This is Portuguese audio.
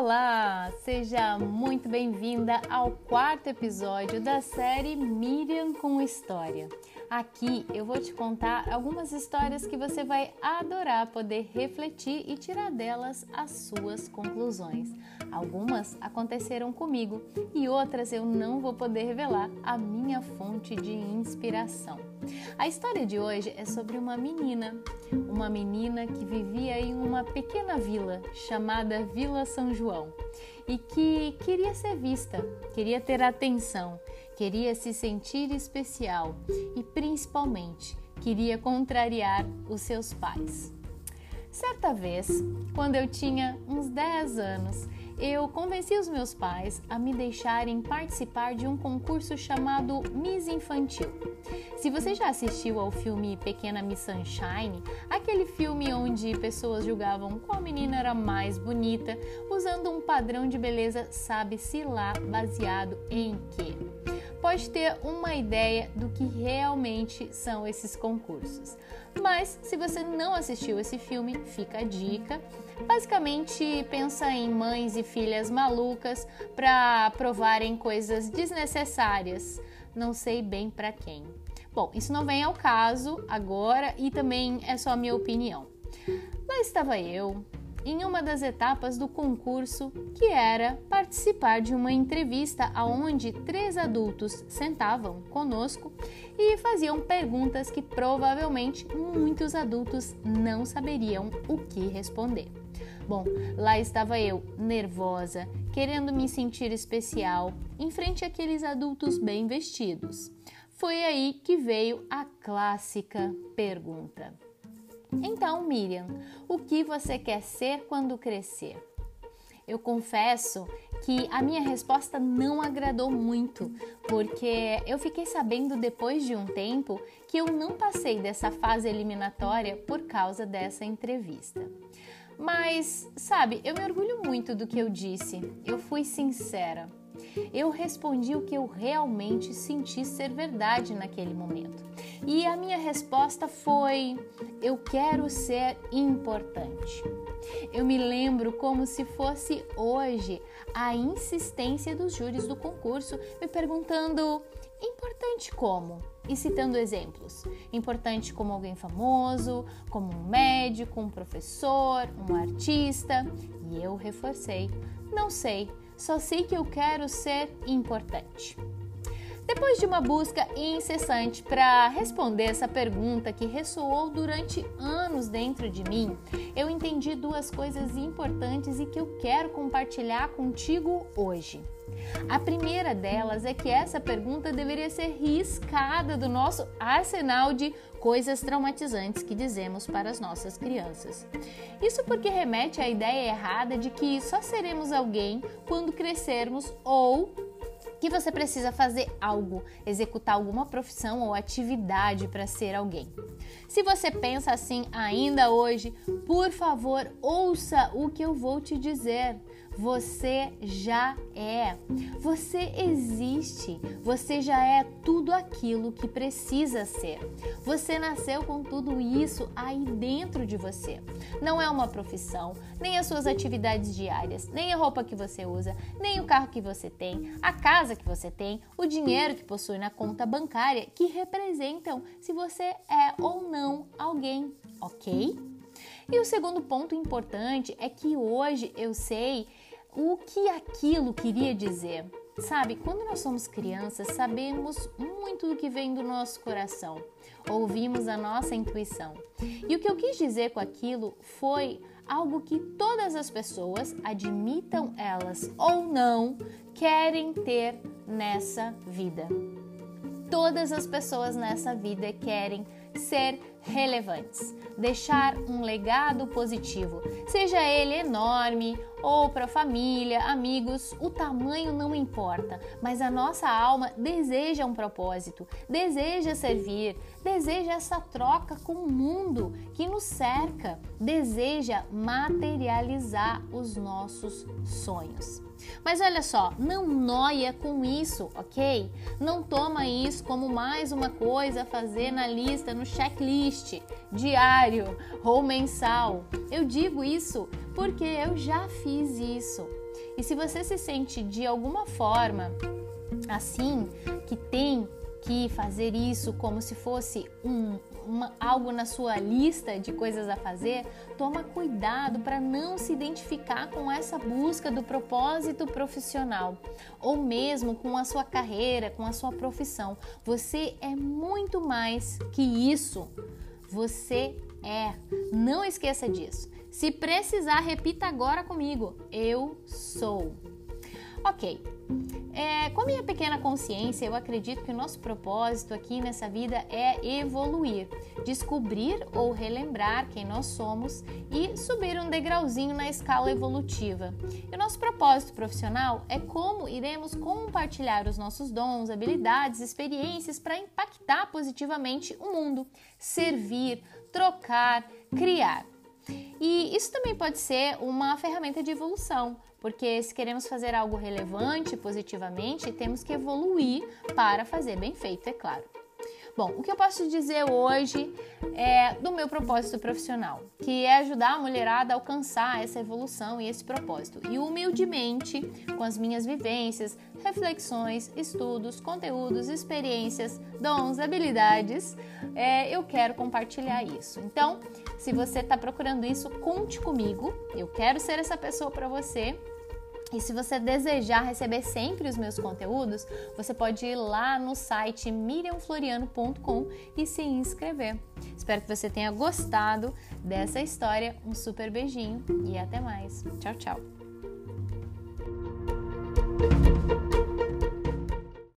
Olá, seja muito bem-vinda ao quarto episódio da série Miriam com História. Aqui eu vou te contar algumas histórias que você vai adorar poder refletir e tirar delas as suas conclusões. Algumas aconteceram comigo e outras eu não vou poder revelar a minha fonte de inspiração. A história de hoje é sobre uma menina, uma menina que vivia em uma pequena vila chamada Vila São João e que queria ser vista, queria ter atenção queria se sentir especial e, principalmente, queria contrariar os seus pais. Certa vez, quando eu tinha uns 10 anos, eu convenci os meus pais a me deixarem participar de um concurso chamado Miss Infantil. Se você já assistiu ao filme Pequena Miss Sunshine, aquele filme onde pessoas julgavam qual menina era mais bonita, usando um padrão de beleza sabe-se lá baseado em quê? Pode ter uma ideia do que realmente são esses concursos. Mas se você não assistiu esse filme, fica a dica. Basicamente, pensa em mães e filhas malucas para provarem coisas desnecessárias. Não sei bem para quem. Bom, isso não vem ao caso agora e também é só a minha opinião. Lá estava eu, em uma das etapas do concurso, que era participar de uma entrevista aonde três adultos sentavam conosco e faziam perguntas que provavelmente muitos adultos não saberiam o que responder. Bom, lá estava eu, nervosa, querendo me sentir especial, em frente àqueles adultos bem vestidos. Foi aí que veio a clássica pergunta. Então, Miriam, o que você quer ser quando crescer? Eu confesso que a minha resposta não agradou muito, porque eu fiquei sabendo depois de um tempo que eu não passei dessa fase eliminatória por causa dessa entrevista. Mas, sabe, eu me orgulho muito do que eu disse. Eu fui sincera. Eu respondi o que eu realmente senti ser verdade naquele momento. E a minha resposta foi: eu quero ser importante. Eu me lembro como se fosse hoje a insistência dos júris do concurso me perguntando: importante como? E citando exemplos: importante como alguém famoso, como um médico, um professor, um artista. E eu reforcei: não sei só sei que eu quero ser importante. Depois de uma busca incessante para responder essa pergunta que ressoou durante anos dentro de mim, eu entendi duas coisas importantes e que eu quero compartilhar contigo hoje. A primeira delas é que essa pergunta deveria ser riscada do nosso arsenal de coisas traumatizantes que dizemos para as nossas crianças. Isso porque remete à ideia errada de que só seremos alguém quando crescermos ou que você precisa fazer algo, executar alguma profissão ou atividade para ser alguém. Se você pensa assim ainda hoje, por favor, ouça o que eu vou te dizer. Você já é. Você existe. Você já é tudo aquilo que precisa ser. Você nasceu com tudo isso aí dentro de você. Não é uma profissão, nem as suas atividades diárias, nem a roupa que você usa, nem o carro que você tem, a casa que você tem, o dinheiro que possui na conta bancária que representam se você é ou não alguém, ok? E o segundo ponto importante é que hoje eu sei o que aquilo queria dizer. Sabe, quando nós somos crianças, sabemos muito do que vem do nosso coração, ouvimos a nossa intuição. E o que eu quis dizer com aquilo foi algo que todas as pessoas, admitam elas ou não, querem ter nessa vida. Todas as pessoas nessa vida querem ser relevantes, deixar um legado positivo, seja ele enorme ou para família, amigos, o tamanho não importa, mas a nossa alma deseja um propósito, deseja servir, deseja essa troca com o mundo que nos cerca, deseja materializar os nossos sonhos. Mas olha só, não noia com isso, ok? Não toma isso como mais uma coisa a fazer na lista, no checklist diário ou mensal. Eu digo isso porque eu já fiz isso. E se você se sente de alguma forma assim, que tem que fazer isso como se fosse um, uma, algo na sua lista de coisas a fazer, toma cuidado para não se identificar com essa busca do propósito profissional ou mesmo com a sua carreira, com a sua profissão. Você é muito mais que isso. Você é. Não esqueça disso. Se precisar, repita agora comigo: Eu sou. Ok. É, com a minha pequena consciência, eu acredito que o nosso propósito aqui nessa vida é evoluir, descobrir ou relembrar quem nós somos e subir um degrauzinho na escala evolutiva. E o nosso propósito profissional é como iremos compartilhar os nossos dons, habilidades, experiências para impactar positivamente o mundo, servir, trocar, criar. E isso também pode ser uma ferramenta de evolução, porque se queremos fazer algo relevante positivamente, temos que evoluir para fazer bem feito, é claro. Bom, o que eu posso te dizer hoje é do meu propósito profissional, que é ajudar a mulherada a alcançar essa evolução e esse propósito. E humildemente, com as minhas vivências, reflexões, estudos, conteúdos, experiências, dons, habilidades, é, eu quero compartilhar isso. Então, se você está procurando isso, conte comigo. Eu quero ser essa pessoa para você e se você desejar receber sempre os meus conteúdos, você pode ir lá no site miriamfloriano.com e se inscrever. Espero que você tenha gostado dessa história. Um super beijinho e até mais. Tchau, tchau.